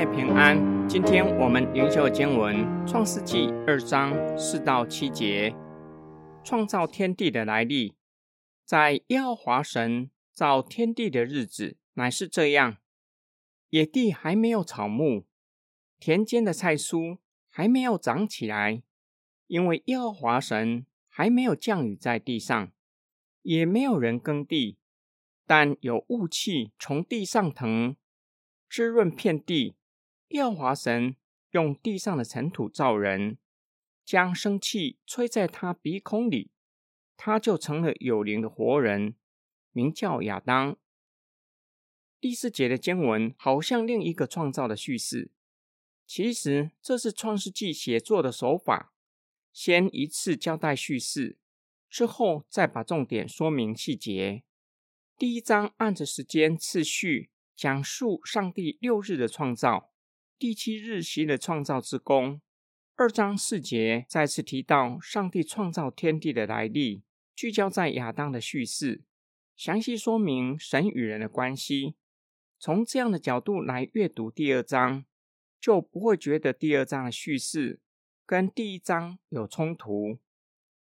妹平安。今天我们灵修经文《创世纪》二章四到七节，创造天地的来历。在耶和华神造天地的日子，乃是这样：野地还没有草木，田间的菜蔬还没有长起来，因为耶和华神还没有降雨在地上，也没有人耕地，但有雾气从地上腾。滋润遍地，耶和华神用地上的尘土造人，将生气吹在他鼻孔里，他就成了有灵的活人，名叫亚当。第四节的经文好像另一个创造的叙事，其实这是创世纪写作的手法，先一次交代叙事，之后再把重点说明细节。第一章按着时间次序。讲述上帝六日的创造，第七日习了创造之功。二章四节再次提到上帝创造天地的来历，聚焦在亚当的叙事，详细说明神与人的关系。从这样的角度来阅读第二章，就不会觉得第二章的叙事跟第一章有冲突。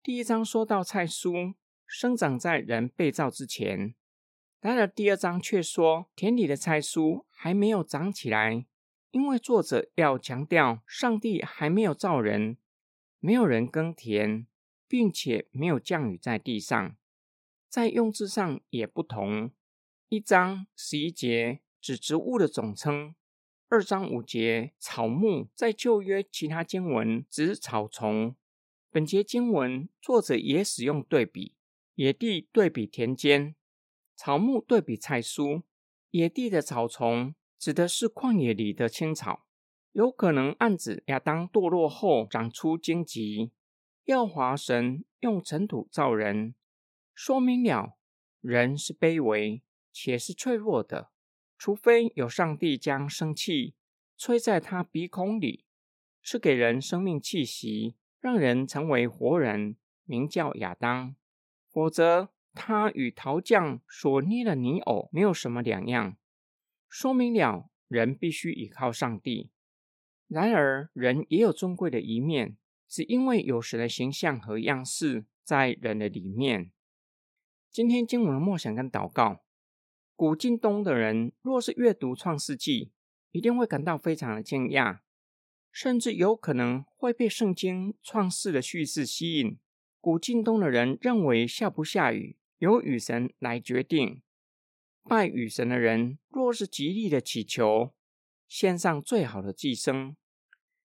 第一章说到菜蔬生长在人被造之前。然而，第二章却说田里的菜蔬还没有长起来，因为作者要强调上帝还没有造人，没有人耕田，并且没有降雨在地上。在用字上也不同。一章十一节指植物的总称，二章五节草木，在旧约其他经文指草丛。本节经文作者也使用对比，野地对比田间。草木对比菜蔬，野地的草丛指的是旷野里的青草，有可能暗指亚当堕落后长出荆棘。耀华神用尘土造人，说明了人是卑微且是脆弱的，除非有上帝将生气吹在他鼻孔里，是给人生命气息，让人成为活人，名叫亚当，否则。他与陶匠所捏的泥偶没有什么两样，说明了人必须依靠上帝。然而，人也有尊贵的一面，只因为有神的形象和样式在人的里面。今天经文的默想跟祷告，古今东的人若是阅读创世纪，一定会感到非常的惊讶，甚至有可能会被圣经创世的叙事吸引。古今东的人认为下不下雨。由雨神来决定。拜雨神的人，若是极力的祈求，献上最好的寄生，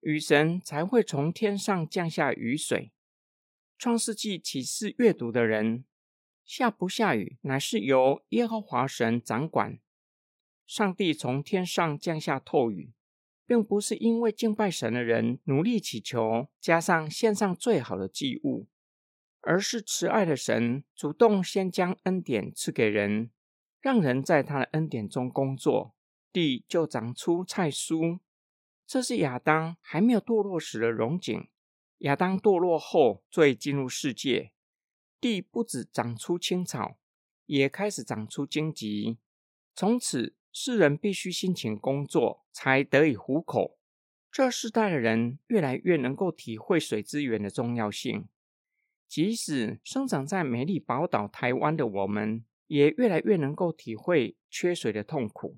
雨神才会从天上降下雨水。创世纪启示阅读的人，下不下雨，乃是由耶和华神掌管。上帝从天上降下透雨，并不是因为敬拜神的人努力祈求，加上献上最好的祭物。而是慈爱的神主动先将恩典赐给人，让人在他的恩典中工作，地就长出菜蔬。这是亚当还没有堕落时的荣景。亚当堕落后，罪进入世界，地不止长出青草，也开始长出荆棘。从此，世人必须辛勤工作，才得以糊口。这世代的人越来越能够体会水资源的重要性。即使生长在美丽宝岛台湾的我们，也越来越能够体会缺水的痛苦。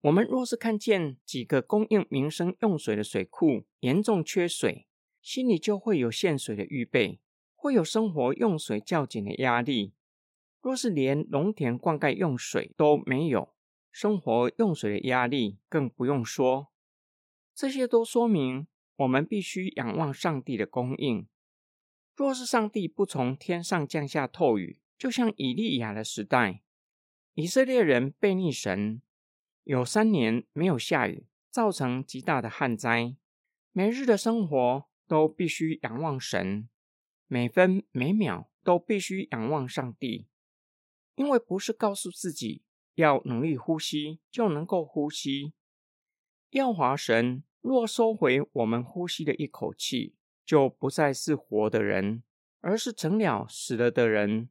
我们若是看见几个供应民生用水的水库严重缺水，心里就会有限水的预备，会有生活用水较紧的压力。若是连农田灌溉用水都没有，生活用水的压力更不用说。这些都说明我们必须仰望上帝的供应。若是上帝不从天上降下透雨，就像以利亚的时代，以色列人背逆神，有三年没有下雨，造成极大的旱灾。每日的生活都必须仰望神，每分每秒都必须仰望上帝，因为不是告诉自己要努力呼吸就能够呼吸。耀华神若收回我们呼吸的一口气。就不再是活的人，而是成了死了的人。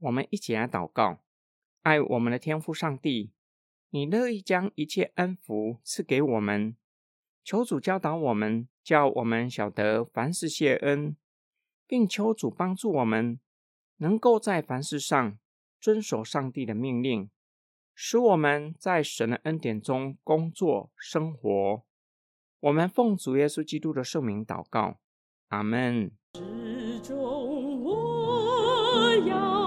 我们一起来祷告，爱我们的天父上帝，你乐意将一切恩福赐给我们。求主教导我们，叫我们晓得凡事谢恩，并求主帮助我们，能够在凡事上遵守上帝的命令，使我们在神的恩典中工作生活。我们奉主耶稣基督的圣名祷告，阿门。我要。